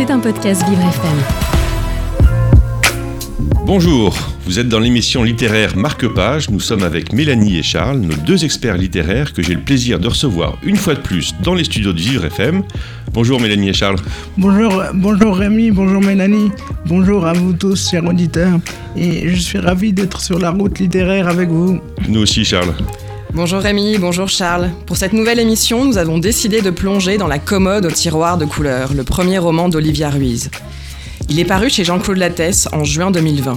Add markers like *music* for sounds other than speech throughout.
C'est un podcast Vivre FM. Bonjour, vous êtes dans l'émission littéraire Marque-Page. Nous sommes avec Mélanie et Charles, nos deux experts littéraires que j'ai le plaisir de recevoir une fois de plus dans les studios de Vivre FM. Bonjour Mélanie et Charles. Bonjour, bonjour Rémi, bonjour Mélanie, bonjour à vous tous, chers auditeurs. Et je suis ravi d'être sur la route littéraire avec vous. Nous aussi Charles. Bonjour Rémi, bonjour Charles. Pour cette nouvelle émission, nous avons décidé de plonger dans la commode au tiroir de couleur, le premier roman d'Olivia Ruiz. Il est paru chez Jean-Claude Lattès en juin 2020.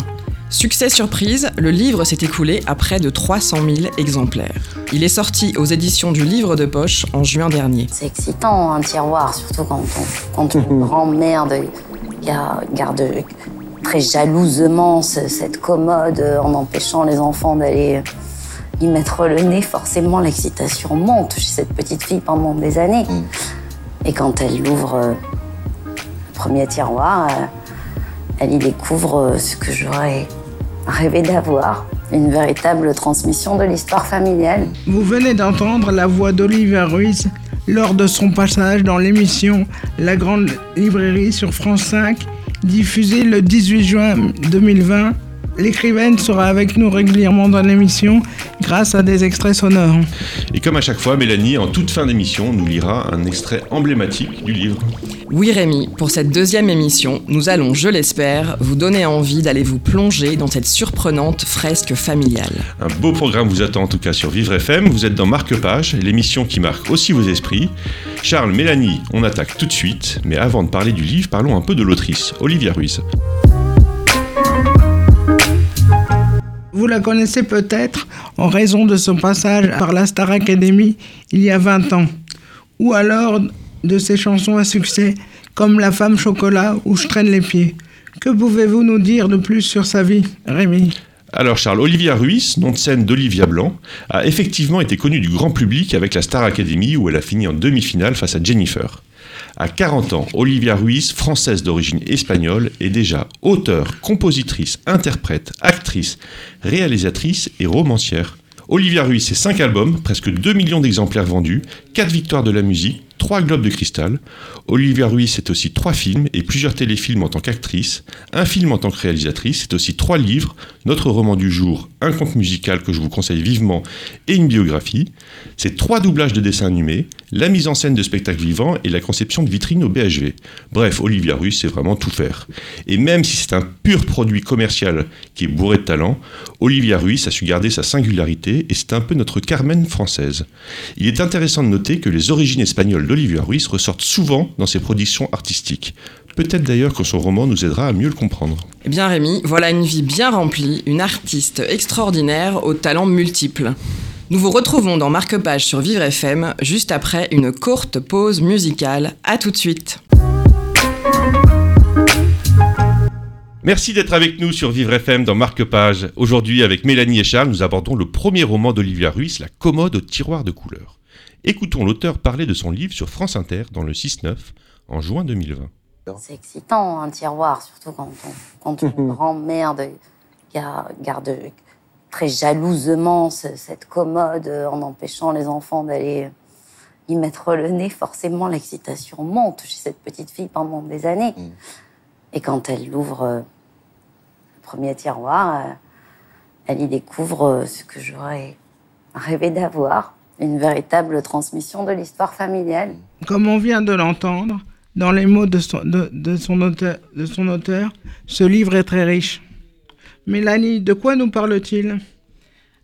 Succès surprise, le livre s'est écoulé à près de 300 000 exemplaires. Il est sorti aux éditions du Livre de Poche en juin dernier. C'est excitant un tiroir, surtout quand, on, quand une grand-mère garde très jalousement cette commode en empêchant les enfants d'aller y mettre le nez. Forcément, l'excitation monte chez cette petite fille pendant des années. Et quand elle ouvre euh, le premier tiroir, euh, elle y découvre euh, ce que j'aurais rêvé d'avoir, une véritable transmission de l'histoire familiale. Vous venez d'entendre la voix d'Olivia Ruiz lors de son passage dans l'émission La Grande Librairie sur France 5, diffusée le 18 juin 2020 L'écrivaine sera avec nous régulièrement dans l'émission grâce à des extraits sonores. Et comme à chaque fois, Mélanie, en toute fin d'émission, nous lira un extrait emblématique du livre. Oui Rémi, pour cette deuxième émission, nous allons, je l'espère, vous donner envie d'aller vous plonger dans cette surprenante fresque familiale. Un beau programme vous attend en tout cas sur Vivre FM. Vous êtes dans Marque-Page, l'émission qui marque aussi vos esprits. Charles, Mélanie, on attaque tout de suite. Mais avant de parler du livre, parlons un peu de l'autrice, Olivia Ruiz. Vous la connaissez peut-être en raison de son passage par la Star Academy il y a 20 ans, ou alors de ses chansons à succès comme La femme chocolat ou Je traîne les pieds. Que pouvez-vous nous dire de plus sur sa vie, Rémi? Alors Charles, Olivia Ruiz, nom de scène d'Olivia Blanc, a effectivement été connue du grand public avec la Star Academy où elle a fini en demi-finale face à Jennifer. À 40 ans, Olivia Ruiz, française d'origine espagnole, est déjà auteure, compositrice, interprète, actrice, réalisatrice et romancière. Olivia Ruiz, c'est 5 albums, presque 2 millions d'exemplaires vendus, 4 victoires de la musique, 3 globes de cristal. Olivia Ruiz, c'est aussi 3 films et plusieurs téléfilms en tant qu'actrice, un film en tant que réalisatrice, c'est aussi 3 livres, notre roman du jour, un conte musical que je vous conseille vivement et une biographie. C'est 3 doublages de dessins animés, la mise en scène de spectacles vivants et la conception de vitrines au BHV. Bref, Olivia Ruiz, c'est vraiment tout faire. Et même si c'est un pur produit commercial qui est bourré de talent, Olivia Ruiz a su garder sa singularité et c'est un peu notre Carmen française. Il est intéressant de noter que les origines espagnoles d'Olivia Ruiz ressortent souvent dans ses productions artistiques. Peut-être d'ailleurs que son roman nous aidera à mieux le comprendre. Eh bien Rémi, voilà une vie bien remplie, une artiste extraordinaire aux talents multiples. Nous vous retrouvons dans Marque-Page sur Vivre FM juste après une courte pause musicale. A tout de suite. Merci d'être avec nous sur Vivre FM dans Marque-Page. Aujourd'hui, avec Mélanie et Charles, nous abordons le premier roman d'Olivia Ruiz, La commode au tiroir de couleurs. Écoutons l'auteur parler de son livre sur France Inter dans le 6-9 en juin 2020. C'est excitant un tiroir, surtout quand, on, quand une *laughs* grand-mère garde très jalousement cette commode en empêchant les enfants d'aller y mettre le nez. Forcément, l'excitation monte chez cette petite fille pendant des années. Et quand elle ouvre le premier tiroir, euh, elle y découvre ce que j'aurais rêvé d'avoir une véritable transmission de l'histoire familiale. Comme on vient de l'entendre, dans les mots de son, auteur, ce livre est très riche. Mélanie, de quoi nous parle-t-il?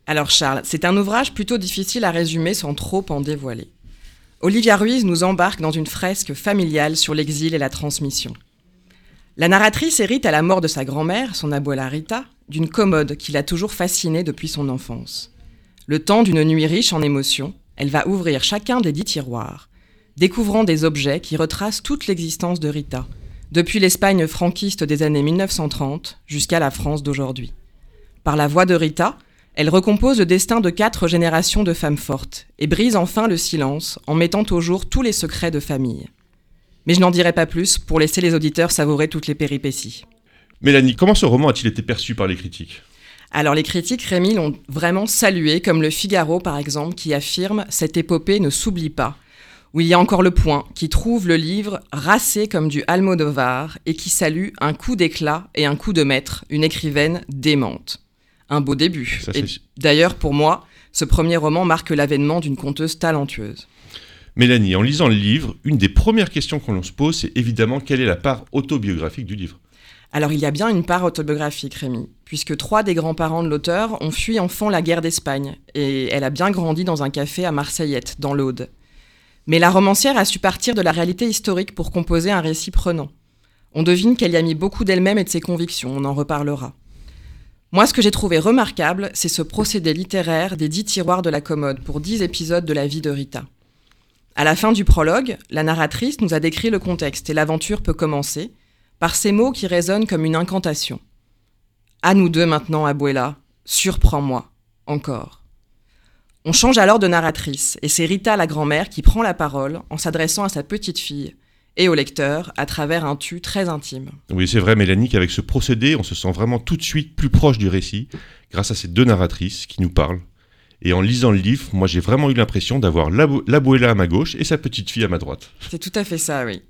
Alors Charles, c'est un ouvrage plutôt difficile à résumer sans trop en dévoiler. Olivia Ruiz nous embarque dans une fresque familiale sur l'exil et la transmission. La narratrice hérite à la mort de sa grand-mère, son abuela Rita, d'une commode qui l'a toujours fascinée depuis son enfance. Le temps d'une nuit riche en émotions, elle va ouvrir chacun des dix tiroirs, découvrant des objets qui retracent toute l'existence de Rita, depuis l'Espagne franquiste des années 1930 jusqu'à la France d'aujourd'hui. Par la voix de Rita, elle recompose le destin de quatre générations de femmes fortes et brise enfin le silence en mettant au jour tous les secrets de famille. Mais je n'en dirai pas plus pour laisser les auditeurs savourer toutes les péripéties. Mélanie, comment ce roman a-t-il été perçu par les critiques? Alors les critiques, Rémi, l'ont vraiment salué, comme le Figaro par exemple, qui affirme Cette épopée ne s'oublie pas, où il y a encore le point qui trouve le livre racé comme du Almodovar et qui salue un coup d'éclat et un coup de maître, une écrivaine démente. Un beau début. Ça, Et c'est- D'ailleurs, pour moi, ce premier roman marque l'avènement d'une conteuse talentueuse. Mélanie, en lisant le livre, une des premières questions qu'on se pose, c'est évidemment quelle est la part autobiographique du livre? Alors il y a bien une part autobiographique, Rémi, puisque trois des grands-parents de l'auteur ont fui enfant la guerre d'Espagne, et elle a bien grandi dans un café à Marseillette, dans l'Aude. Mais la romancière a su partir de la réalité historique pour composer un récit prenant. On devine qu'elle y a mis beaucoup d'elle-même et de ses convictions, on en reparlera. Moi, ce que j'ai trouvé remarquable, c'est ce procédé littéraire des dix tiroirs de la commode pour dix épisodes de la vie de Rita. À la fin du prologue, la narratrice nous a décrit le contexte et l'aventure peut commencer, par ces mots qui résonnent comme une incantation. À nous deux maintenant, Abuela, surprends-moi, encore. On change alors de narratrice, et c'est Rita la grand-mère qui prend la parole en s'adressant à sa petite fille et au lecteur à travers un tu très intime. Oui, c'est vrai, Mélanie, qu'avec ce procédé, on se sent vraiment tout de suite plus proche du récit, grâce à ces deux narratrices qui nous parlent. Et en lisant le livre, moi j'ai vraiment eu l'impression d'avoir l'abuela à ma gauche et sa petite fille à ma droite. C'est tout à fait ça, oui.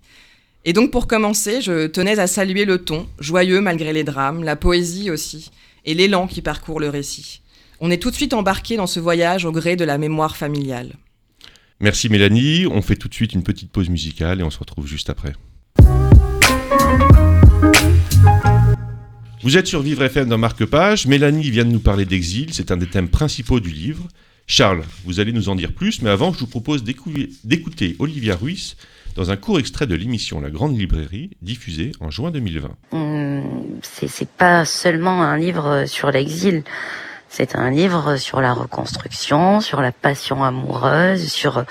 Et donc pour commencer, je tenais à saluer le ton, joyeux malgré les drames, la poésie aussi, et l'élan qui parcourt le récit. On est tout de suite embarqué dans ce voyage au gré de la mémoire familiale. Merci Mélanie, on fait tout de suite une petite pause musicale et on se retrouve juste après. Vous êtes sur Vivre FM dans Marque Page, Mélanie vient de nous parler d'exil, c'est un des thèmes principaux du livre. Charles, vous allez nous en dire plus, mais avant je vous propose d'écou- d'écouter Olivia Ruiz dans un court extrait de l'émission La Grande Librairie, diffusée en juin 2020. Hum, c'est c'est pas seulement un livre sur l'exil. C'est un livre sur la reconstruction, sur la passion amoureuse, sur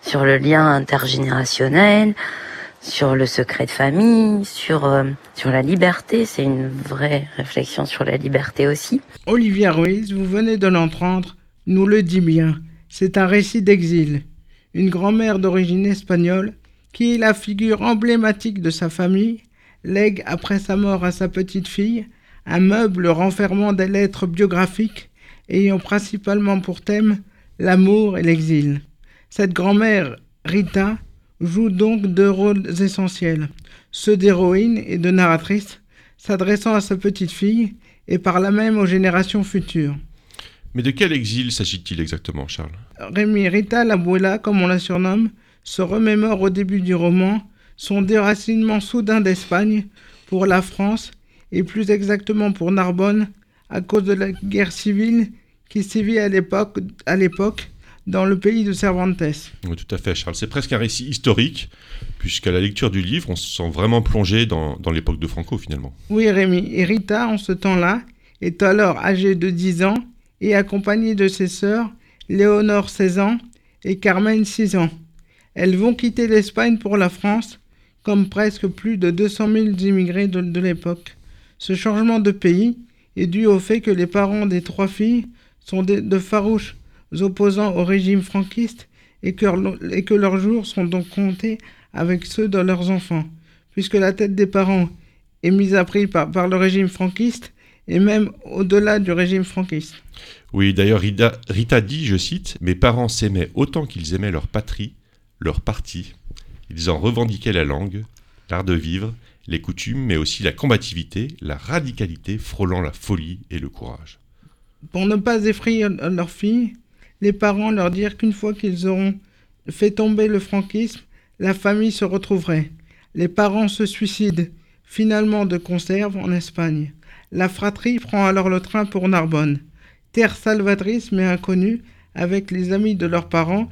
sur le lien intergénérationnel, sur le secret de famille, sur euh, sur la liberté. C'est une vraie réflexion sur la liberté aussi. Olivia Ruiz, vous venez de l'entendre, nous le dit bien. C'est un récit d'exil. Une grand-mère d'origine espagnole, qui est la figure emblématique de sa famille, lègue après sa mort à sa petite fille un meuble renfermant des lettres biographiques ayant principalement pour thème l'amour et l'exil. Cette grand-mère, Rita, joue donc deux rôles essentiels, ceux d'héroïne et de narratrice, s'adressant à sa petite fille et par là même aux générations futures. Mais de quel exil s'agit-il exactement, Charles? Rémi Rita l'Abuela, comme on la surnomme, se remémore au début du roman son déracinement soudain d'Espagne pour la France et plus exactement pour Narbonne à cause de la guerre civile qui sévit à l'époque, à l'époque dans le pays de Cervantes. Oui, tout à fait, Charles. C'est presque un récit historique, puisqu'à la lecture du livre, on se sent vraiment plongé dans, dans l'époque de Franco, finalement. Oui, Rémi. Et Rita, en ce temps-là, est alors âgée de 10 ans et accompagnée de ses sœurs, Léonore 16 ans et Carmen 6 ans. Elles vont quitter l'Espagne pour la France, comme presque plus de 200 000 immigrés de, de l'époque. Ce changement de pays est dû au fait que les parents des trois filles sont de, farouches opposants au régime franquiste et que, leurs jours sont donc comptés avec ceux de leurs enfants, puisque la tête des parents est mise à prix par, le régime franquiste et même au-delà du régime franquiste. Oui, d'ailleurs, Rita dit, je cite, Mes parents s'aimaient autant qu'ils aimaient leur patrie, leur parti. Ils en revendiquaient la langue, l'art de vivre, les coutumes, mais aussi la combativité, la radicalité frôlant la folie et le courage. Pour ne pas effrayer leurs filles, les parents leur dirent qu'une fois qu'ils auront fait tomber le franquisme, la famille se retrouverait. Les parents se suicident, finalement de conserve, en Espagne. La fratrie prend alors le train pour Narbonne, terre salvatrice mais inconnue, avec les amis de leurs parents,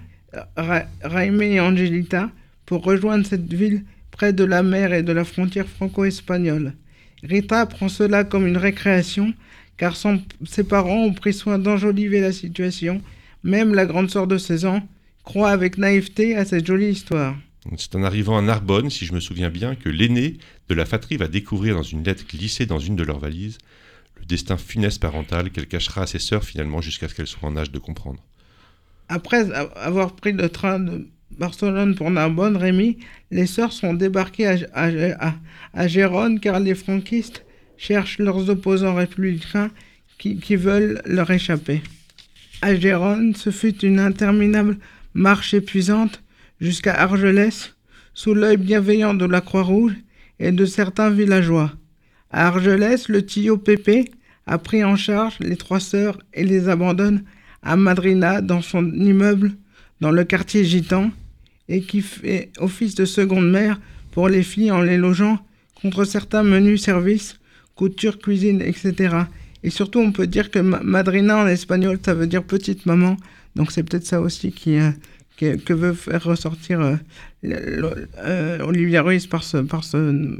Ra et Angelita, pour rejoindre cette ville près de la mer et de la frontière franco-espagnole. Rita prend cela comme une récréation, car son, ses parents ont pris soin d'enjoliver la situation. Même la grande sœur de 16 ans croit avec naïveté à cette jolie histoire. C'est en arrivant à Narbonne, si je me souviens bien, que l'aîné de la fratrie va découvrir dans une lettre glissée dans une de leurs valises le destin funeste parental qu'elle cachera à ses sœurs finalement jusqu'à ce qu'elles soient en âge de comprendre. Après avoir pris le train de Barcelone pour Narbonne, Rémi, les sœurs sont débarquées à, à Gérone car les franquistes cherchent leurs opposants républicains qui, qui veulent leur échapper. À Gérone, ce fut une interminable marche épuisante jusqu'à Argelès, sous l'œil bienveillant de la Croix-Rouge et de certains villageois. À Argelès, le Tio Pépé a pris en charge les trois sœurs et les abandonne à Madrina dans son immeuble dans le quartier gitan et qui fait office de seconde mère pour les filles en les logeant contre certains menus services, couture, cuisine, etc. Et surtout, on peut dire que madrina en espagnol, ça veut dire petite maman. Donc c'est peut-être ça aussi qui, euh, que veut faire ressortir euh, euh, Olivia Ruiz par, ce, par ce,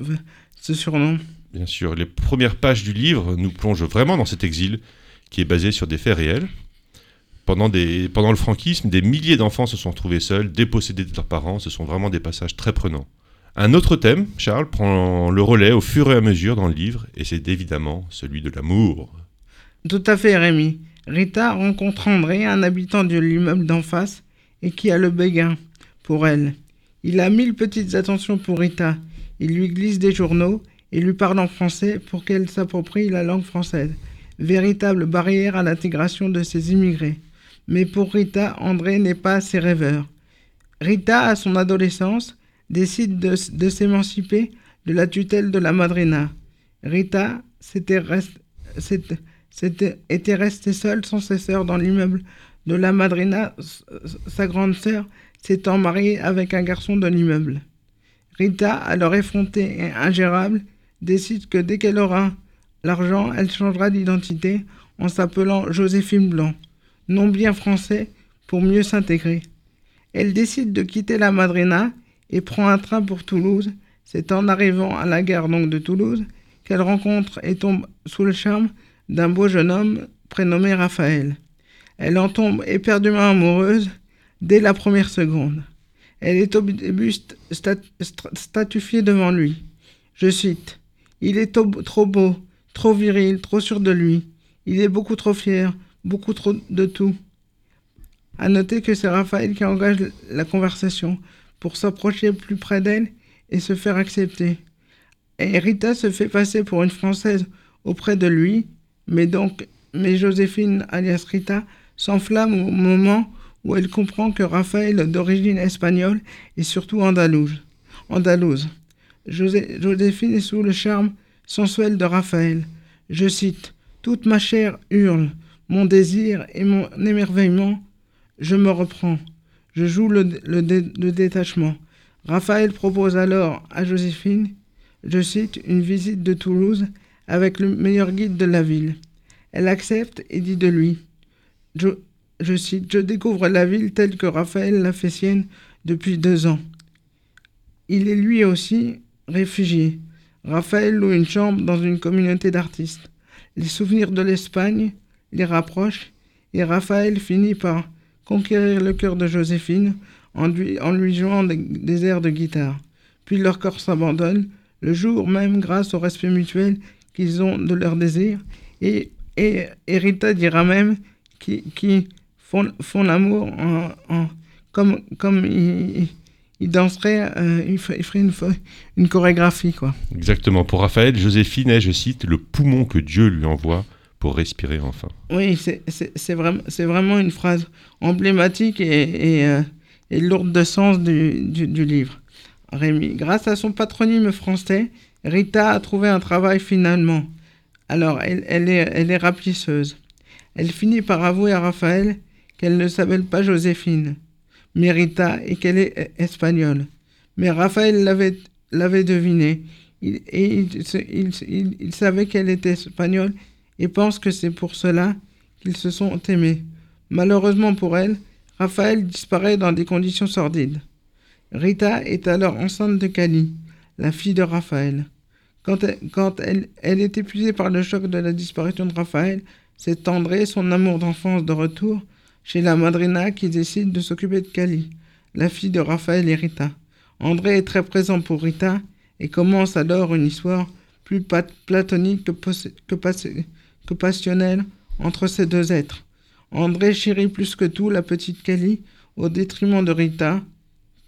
ce surnom. Bien sûr, les premières pages du livre nous plongent vraiment dans cet exil qui est basé sur des faits réels. Pendant, le franquisme, des milliers d'enfants se sont retrouvés seuls, dépossédés de leurs parents. Ce sont vraiment des passages très prenants. Un autre thème, Charles, prend le relais au fur et à mesure dans le livre, et c'est évidemment celui de l'amour. Tout à fait, Rémi. Rita rencontre André, un habitant de l'immeuble d'en face, et qui a le béguin pour elle. Il a mille petites attentions pour Rita. Il lui glisse des journaux et lui parle en français pour qu'elle s'approprie la langue française, véritable barrière à l'intégration de ces immigrés. Mais pour Rita, André n'est pas assez rêveur. Rita, à son adolescence, décide de, s'émanciper de la tutelle de la madrina. Rita était restée seule sans ses sœurs dans l'immeuble de la madrina. Sa grande sœur s'étant mariée avec un garçon de l'immeuble. Rita, alors effrontée et ingérable, décide que dès qu'elle aura l'argent, elle changera d'identité en s'appelant Joséphine Blanc, nom bien français pour mieux s'intégrer. Elle décide de quitter la madrina et prend un train pour Toulouse. C'est en arrivant à la gare donc de Toulouse qu'elle rencontre et tombe sous le charme d'un beau jeune homme prénommé Raphaël. Elle en tombe éperdument amoureuse dès la première seconde. Elle est au début statufiée devant lui. Je cite Il est trop beau, trop viril, trop sûr de lui. Il est beaucoup trop fier, beaucoup trop de tout. À noter que c'est Raphaël qui engage la conversation pour s'approcher plus près d'elle et se faire accepter. Et Rita se fait passer pour une Française auprès de lui, mais donc, mais Joséphine, alias Rita, s'enflamme au moment où elle comprend que Raphaël, d'origine espagnole, est surtout andalouse. andalouse. Joséphine est sous le charme sensuel de Raphaël. Je cite Toute ma chair hurle, mon désir et mon émerveillement. Je me reprends. Je joue le, détachement. Raphaël propose alors à Joséphine, je cite, une visite de Toulouse avec le meilleur guide de la ville. Elle accepte et dit de lui, je, je découvre la ville telle que Raphaël l'a fait sienne depuis deux ans. Il est lui aussi réfugié. Raphaël loue une chambre dans une communauté d'artistes. Les souvenirs de l'Espagne les rapprochent et Raphaël finit par conquérir le cœur de Joséphine en lui, en jouant des, airs de guitare. Puis leur corps s'abandonne, le jour même grâce au respect mutuel qu'ils ont de leur désir. Et, et, Rita dira même qu'ils font, l'amour en, comme, comme ils, il danserait, euh, il, ferait une, une, chorégraphie. quoi. Exactement. Pour Raphaël, Joséphine est, je cite, le poumon que Dieu lui envoie pour respirer enfin. Oui, c'est vraiment, vraiment une phrase emblématique et, et, euh, lourde de sens du, du, livre. Rémi, grâce à son patronyme français, Rita a trouvé un travail finalement. Alors, elle, elle, est, elle est. Elle finit par avouer à Raphaël qu'elle ne s'appelle pas Joséphine, mais Rita, et qu'elle est espagnole. Mais Raphaël l'avait, l'avait deviné, il, et il, il, il savait qu'elle était espagnole et pense que c'est pour cela qu'ils se sont aimés. Malheureusement pour elle, Raphaël disparaît dans des conditions sordides. Rita est alors enceinte de Cali, la fille de Raphaël. Quand, elle, est épuisée par le choc de la disparition de Raphaël, c'est André, son amour d'enfance de retour, chez la madrina qui décide de s'occuper de Cali, la fille de Raphaël et Rita. André est très présent pour Rita et commence alors une histoire plus platonique que, que, que passionnel entre ces deux êtres. André chérit plus que tout la petite Kelly au détriment de Rita,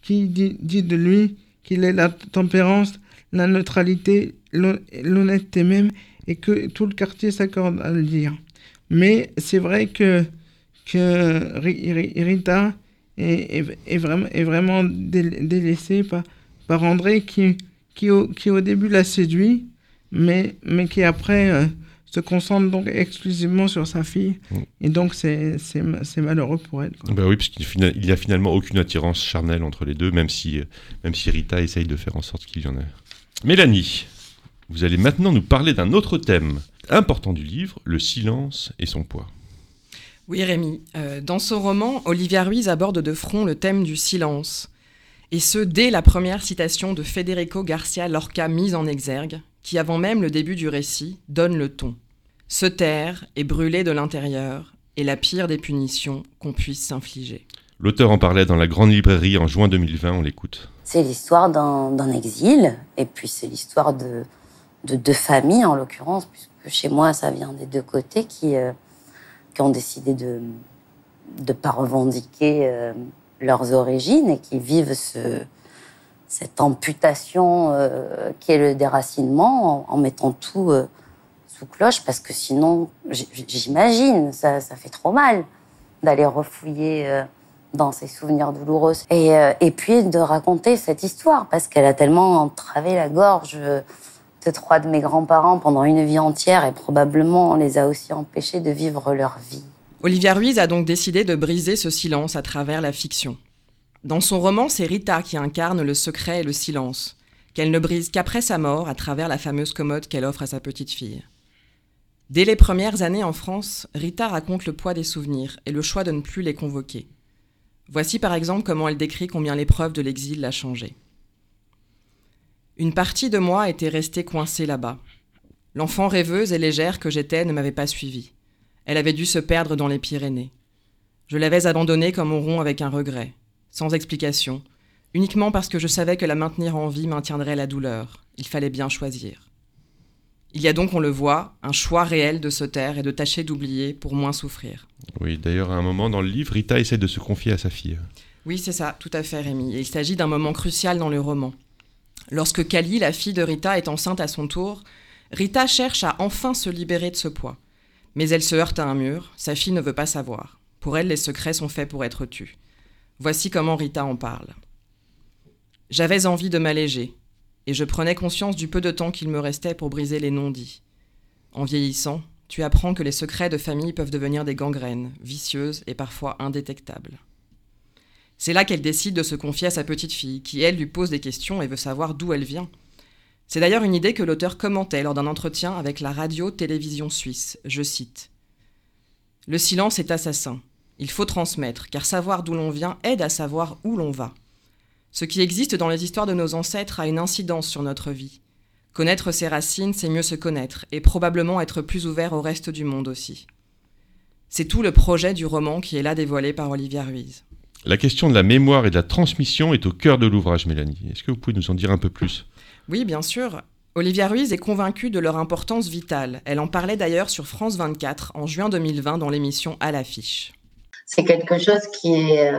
qui dit, de lui qu'il est la tempérance, la neutralité, l'honnêteté même, et que tout le quartier s'accorde à le dire. Mais c'est vrai que, que Rita est, vraiment, est vraiment délaissé par, par André qui, qui, au, qui au début l'a séduit, mais, mais qui après euh, se concentre donc exclusivement sur sa fille. Mm. Et donc c'est malheureux pour elle. Bah oui, parce qu'il n'y a finalement aucune attirance charnelle entre les deux, même si, même si Rita essaye de faire en sorte qu'il y en ait. Mélanie, vous allez maintenant nous parler d'un autre thème important du livre, le silence et son poids. Oui, Rémi. Euh, dans son roman, Olivia Ruiz aborde de front le thème du silence. Et ce, dès la première citation de Federico Garcia Lorca mise en exergue, qui, avant même le début du récit, donne le ton. Se taire et brûler de l'intérieur est la pire des punitions qu'on puisse s'infliger. L'auteur en parlait dans la grande librairie en juin 2020, on l'écoute. C'est l'histoire d'un exil, et puis c'est l'histoire de, de deux familles en l'occurrence, puisque chez moi ça vient des deux côtés qui, euh, qui ont décidé de ne pas revendiquer euh, leurs origines et qui vivent ce, cette amputation euh, qui est le déracinement en, mettant tout cloche parce que sinon, j'imagine, ça, fait trop mal d'aller refouiller dans ses souvenirs douloureux. Et, et puis de raconter cette histoire parce qu'elle a tellement entravé la gorge trois de mes grands-parents pendant une vie entière et probablement les a aussi empêchés de vivre leur vie. Olivia Ruiz a donc décidé de briser ce silence à travers la fiction. Dans son roman, c'est Rita qui incarne le secret et le silence, qu'elle ne brise qu'après sa mort à travers la fameuse commode qu'elle offre à sa petite fille. Dès les premières années en France, Rita raconte le poids des souvenirs et le choix de ne plus les convoquer. Voici par exemple comment elle décrit combien l'épreuve de l'exil l'a changée. Une partie de moi était restée coincée là-bas. L'enfant rêveuse et légère que j'étais ne m'avait pas suivie. Elle avait dû se perdre dans les Pyrénées. Je l'avais abandonnée comme on rompt avec un regret, sans explication, uniquement parce que je savais que la maintenir en vie maintiendrait la douleur. Il fallait bien choisir. Il y a donc, on le voit, un choix réel de se taire et de tâcher d'oublier pour moins souffrir. Oui, d'ailleurs, à un moment dans le livre, Rita essaie de se confier à sa fille. Oui, c'est ça, tout à fait, Rémi. Et il s'agit d'un moment crucial dans le roman. Lorsque Kali, la fille de Rita, est enceinte à son tour, Rita cherche à enfin se libérer de ce poids. Mais elle se heurte à un mur, sa fille ne veut pas savoir. Pour elle, les secrets sont faits pour être tus. Voici comment Rita en parle. J'avais envie de m'alléger, et je prenais conscience du peu de temps qu'il me restait pour briser les non-dits. En vieillissant, tu apprends que les secrets de famille peuvent devenir des gangrènes, vicieuses et parfois indétectables. C'est là qu'elle décide de se confier à sa petite fille, qui elle lui pose des questions et veut savoir d'où elle vient. C'est d'ailleurs une idée que l'auteur commentait lors d'un entretien avec la radio-télévision suisse. Je cite Le silence est assassin. Il faut transmettre, car savoir d'où l'on vient aide à savoir où l'on va. Ce qui existe dans les histoires de nos ancêtres a une incidence sur notre vie. Connaître ses racines, c'est mieux se connaître, et probablement être plus ouvert au reste du monde aussi. C'est tout le projet du roman qui est là dévoilé par Olivia Ruiz. La question de la mémoire et de la transmission est au cœur de l'ouvrage, Mélanie. Est-ce que vous pouvez nous en dire un peu plus? Oui, bien sûr. Olivia Ruiz est convaincue de leur importance vitale. Elle en parlait d'ailleurs sur France 24 en juin 2020 dans l'émission À l'affiche. C'est quelque chose qui est,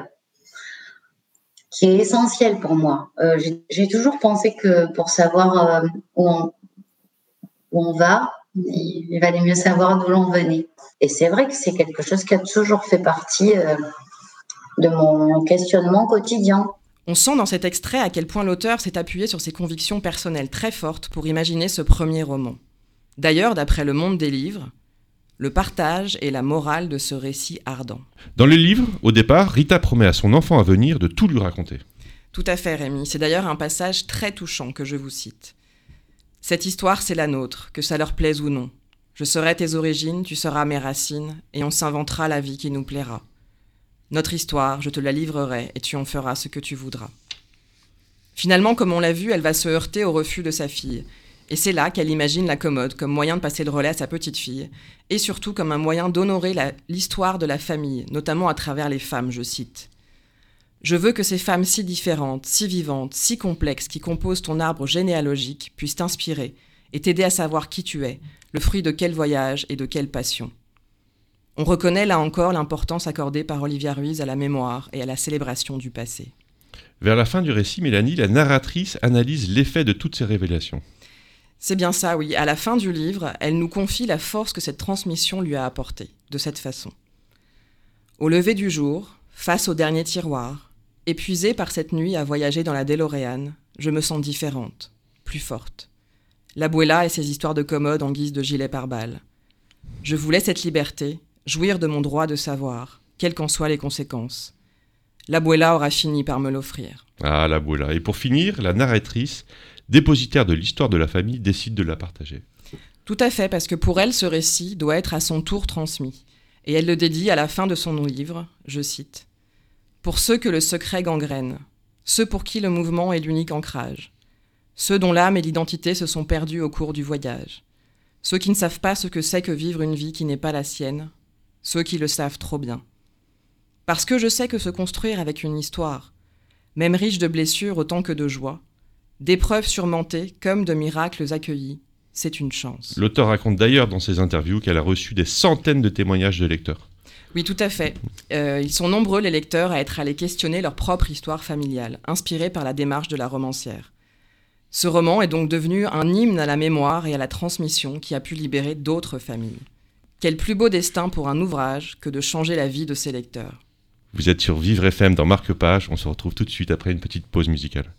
qui est essentiel pour moi. Euh, j'ai toujours pensé que pour savoir euh, où, on, va, il valait mieux savoir d'où l'on venait. Et c'est vrai que c'est quelque chose qui a toujours fait partie euh, de mon questionnement quotidien. On sent dans cet extrait à quel point l'auteur s'est appuyé sur ses convictions personnelles très fortes pour imaginer ce premier roman. D'ailleurs, d'après le monde des livres, le partage est la morale de ce récit ardent. Dans le livre, au départ, Rita promet à son enfant à venir de tout lui raconter. Tout à fait, Rémi. C'est d'ailleurs un passage très touchant que je vous cite. Cette histoire, c'est la nôtre, que ça leur plaise ou non. Je serai tes origines, tu seras mes racines, et on s'inventera la vie qui nous plaira. Notre histoire, je te la livrerai et tu en feras ce que tu voudras. Finalement, comme on l'a vu, elle va se heurter au refus de sa fille. Et c'est là qu'elle imagine la commode comme moyen de passer le relais à sa petite fille, et surtout comme un moyen d'honorer l'histoire de la famille, notamment à travers les femmes, je cite. Je veux que ces femmes si différentes, si vivantes, si complexes qui composent ton arbre généalogique puissent t'inspirer et t'aider à savoir qui tu es, le fruit de quel voyage et de quelle passion. On reconnaît là encore l'importance accordée par Olivia Ruiz à la mémoire et à la célébration du passé. Vers la fin du récit, Mélanie, la narratrice analyse l'effet de toutes ces révélations. C'est bien ça, oui. À la fin du livre, elle nous confie la force que cette transmission lui a apportée, de cette façon. Au lever du jour, face au dernier tiroir, épuisée par cette nuit à voyager dans la DeLorean, je me sens différente, plus forte. L'abuela et ses histoires de commode en guise de gilet pare-balles. Je voulais cette liberté, jouir de mon droit de savoir, quelles qu'en soient les conséquences. L'abuela aura fini par me l'offrir. Ah, l'abuela. Et pour finir, la narratrice, dépositaire de l'histoire de la famille, décide de la partager. Tout à fait, parce que pour elle, ce récit doit être à son tour transmis. Et elle le dédie à la fin de son livre, je cite. Pour ceux que le secret gangrène, ceux pour qui le mouvement est l'unique ancrage, ceux dont l'âme et l'identité se sont perdus au cours du voyage, ceux qui ne savent pas ce que c'est que vivre une vie qui n'est pas la sienne, ceux qui le savent trop bien. Parce que je sais que se construire avec une histoire, même riche de blessures autant que de joie, d'épreuves surmontées comme de miracles accueillis, c'est une chance. L'auteur raconte d'ailleurs dans ses interviews qu'elle a reçu des centaines de témoignages de lecteurs. Oui, tout à fait. Euh, ils sont nombreux, les lecteurs, à être allés questionner leur propre histoire familiale, inspirée par la démarche de la romancière. Ce roman est donc devenu un hymne à la mémoire et à la transmission qui a pu libérer d'autres familles. Quel plus beau destin pour un ouvrage que de changer la vie de ses lecteurs. Vous êtes sur Vivre FM dans Marque Page, on se retrouve tout de suite après une petite pause musicale.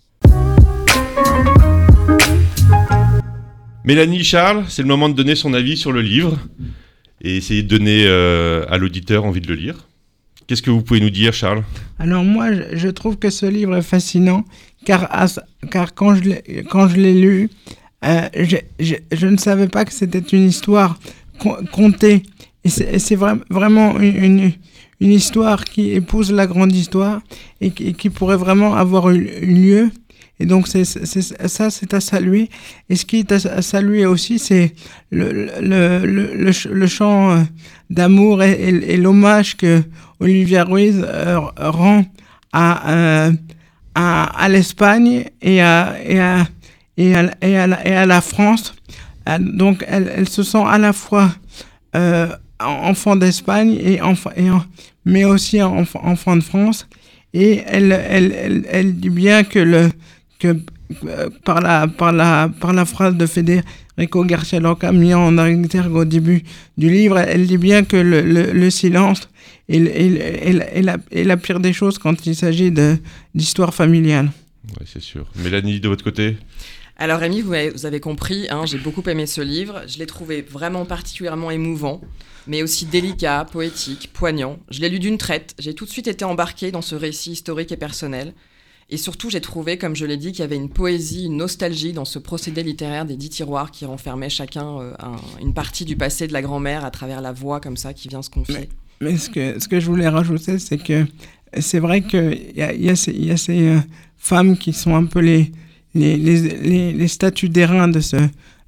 Mélanie Charles, c'est le moment de donner son avis sur le livre et essayer de donner euh, à l'auditeur envie de le lire. Qu'est-ce que vous pouvez nous dire, Charles? Alors moi, je, trouve que ce livre est fascinant, car, quand je l'ai- lu, euh, je, ne savais pas que c'était une histoire con- contée. Et c'est vraiment une, histoire qui épouse la grande histoire et qui, et qui pourrait vraiment avoir eu lieu. Et donc c'est ça, c'est à saluer. Et ce qui est à, saluer aussi, c'est le, le, le, le, ch- le chant euh, d'amour et, l'hommage que Olivia Ruiz euh, rend à, euh, à, à l'Espagne et à, et, à, et, à, et, à la, et à la France. Donc elle, elle se sent à la fois enfant d'Espagne et enfant, et mais aussi enfant, enfant de France. Et elle, elle, elle dit bien que le que euh, par la par la par la phrase de Federico Garcia Lorca mis en exergue au début du livre, elle dit bien que le, le, le silence est, est- est- est la- est la, est la pire des choses quand il s'agit d'histoire familiale. Oui, c'est sûr. Mélanie, de votre côté? Alors Rémi, vous avez, vous avez compris, hein, j'ai beaucoup aimé ce livre. Je l'ai trouvé vraiment particulièrement émouvant, mais aussi délicat, poétique, poignant. Je l'ai lu d'une traite. J'ai tout de suite été embarquée dans ce récit historique et personnel. Et surtout, j'ai trouvé, comme je l'ai dit, qu'il y avait une poésie, une nostalgie dans ce procédé littéraire des dix tiroirs qui renfermaient chacun euh, un- une partie du passé de la grand-mère à travers la voix comme ça qui vient se confier. Mais ce que, ce que je voulais rajouter, c'est que c'est vrai qu'il y a, y ces, y a ces, euh, femmes qui sont un peu les, les, les, les, les statues d'airain de ce,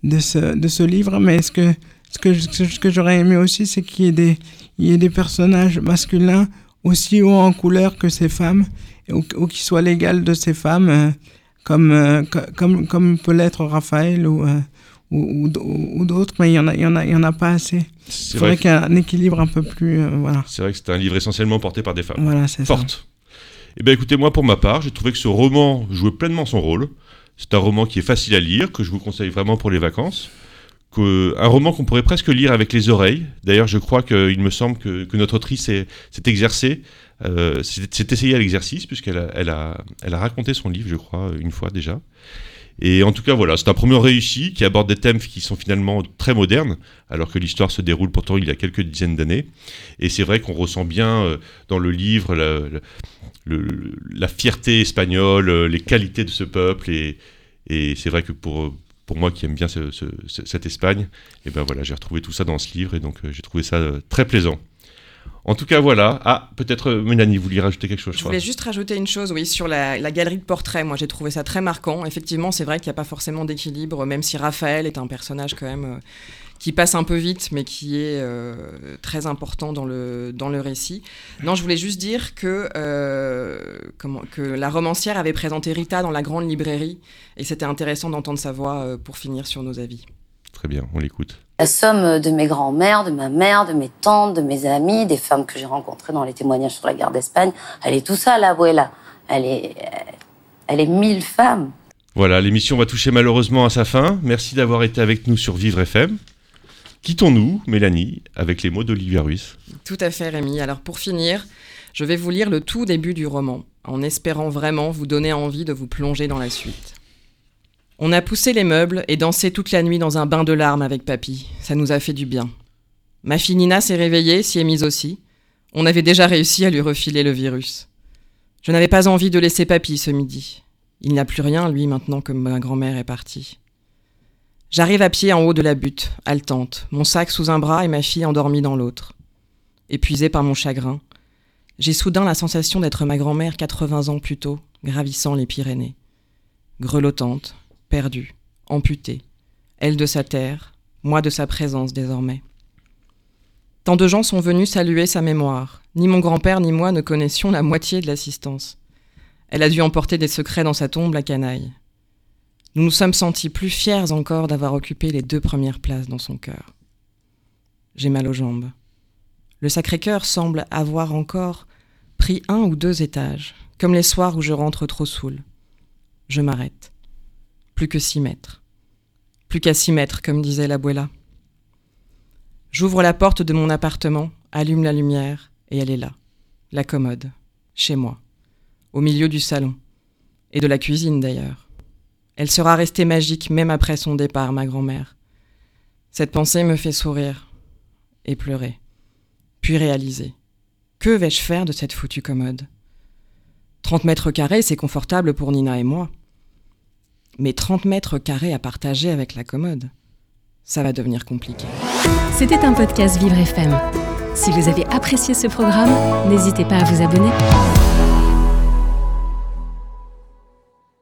de, ce, de ce livre, mais ce que, ce que, ce que j'aurais aimé aussi, c'est qu'il y, ait des- il y ait des personnages masculins aussi hauts en couleur que ces femmes, ou, ou qui soient l'égal de ces femmes, euh, comme, euh, co- comme, comme peut l'être Raphaël ou, euh, ou, d'autres, mais il n'y en, a- il y en, a- il y en, a- pas assez. Il faudrait qu'il y ait un équilibre un peu plus... voilà, c'est vrai que c'est un livre essentiellement porté par des femmes. voilà c'est ça. Fortes. Eh bien écoutez, moi pour ma part, j'ai trouvé que ce roman jouait pleinement son rôle. C'est un roman qui est facile à lire, que je vous conseille vraiment pour les vacances. Que, un roman qu'on pourrait presque lire avec les oreilles. D'ailleurs, je crois qu'il me semble que, que notre autrice s'est exercée, euh, s'est essayée à l'exercice, puisqu'elle a, elle a, raconté son livre, je crois, une fois déjà. Et en tout cas, voilà, c'est un premier réussi qui aborde des thèmes qui sont finalement très modernes, alors que l'histoire se déroule pourtant il y a quelques dizaines d'années. Et c'est vrai qu'on ressent bien euh, dans le livre la, fierté espagnole, euh, les qualités de ce peuple. Et, c'est vrai que pour, moi qui aime bien ce- ce- ce- cette Espagne, et ben voilà, j'ai retrouvé tout ça dans ce livre et donc euh, j'ai trouvé ça très plaisant. En tout cas, voilà. Ah, peut-être euh, Mélanie, vous vouliez rajouter quelque chose je voulais juste rajouter une chose, oui, sur la, la galerie de portraits. Moi, j'ai trouvé ça très marquant. Effectivement, c'est vrai qu'il n'y a pas forcément d'équilibre, même si Raphaël est un personnage quand même euh, qui passe un peu vite, mais qui est euh, très important dans le, dans le récit. Non, je voulais juste dire que, euh, comment, que la romancière avait présenté Rita dans la grande librairie, et c'était intéressant d'entendre sa voix pour finir sur nos avis. Très bien, on l'écoute. La somme de mes grands-mères, de ma mère, de mes tantes, de mes amis, des femmes que j'ai rencontrées dans les témoignages sur la guerre d'Espagne, elle est tout ça, l'abuela. Elle est, elle est mille femmes. Voilà, l'émission va toucher malheureusement à sa fin. Merci d'avoir été avec nous sur Vivre FM. Quittons-nous, Mélanie, avec les mots d'Olivia Ruiz. Tout à fait, Rémi. Alors pour finir, Je vais vous lire le tout début du roman, en espérant vraiment vous donner envie de vous plonger dans la suite. On a poussé les meubles et dansé toute la nuit dans un bain de larmes avec papy. Ça nous a fait du bien. Ma fille Nina s'est réveillée, s'y est mise aussi. On avait déjà réussi à lui refiler le virus. Je n'avais pas envie de laisser papy ce midi. Il n'y a plus rien, lui, maintenant que ma grand-mère est partie. J'arrive à pied en haut de la butte, haletante, mon sac sous un bras et ma fille endormie dans l'autre. Épuisée par mon chagrin, j'ai soudain la sensation d'être ma grand-mère 80 ans plus tôt, gravissant les Pyrénées. Grelottante, perdue, amputée, elle de sa terre, moi de sa présence désormais. Tant de gens sont venus saluer sa mémoire. Ni mon grand-père ni moi ne connaissions la moitié de l'assistance. Elle a dû emporter des secrets dans sa tombe, la canaille. Nous nous sommes sentis plus fiers encore d'avoir occupé les deux premières places dans son cœur. J'ai mal aux jambes. Le Sacré-Cœur semble avoir encore pris un ou deux étages, comme les soirs où je rentre trop saoul. Je m'arrête. Plus que six mètres. Plus qu'à six mètres, comme disait l'abuela. J'ouvre la porte de mon appartement, allume la lumière, et elle est là, la commode, chez moi, au milieu du salon, et de la cuisine d'ailleurs. Elle sera restée magique même après son départ, ma grand-mère. Cette pensée me fait sourire et pleurer, puis réaliser. Que vais-je faire de cette foutue commode? 30 mètres carrés, c'est confortable pour Nina et moi. Mais 30 mètres carrés à partager avec la commode, ça va devenir compliqué. C'était un podcast Vivre FM. Si vous avez apprécié ce programme, n'hésitez pas à vous abonner.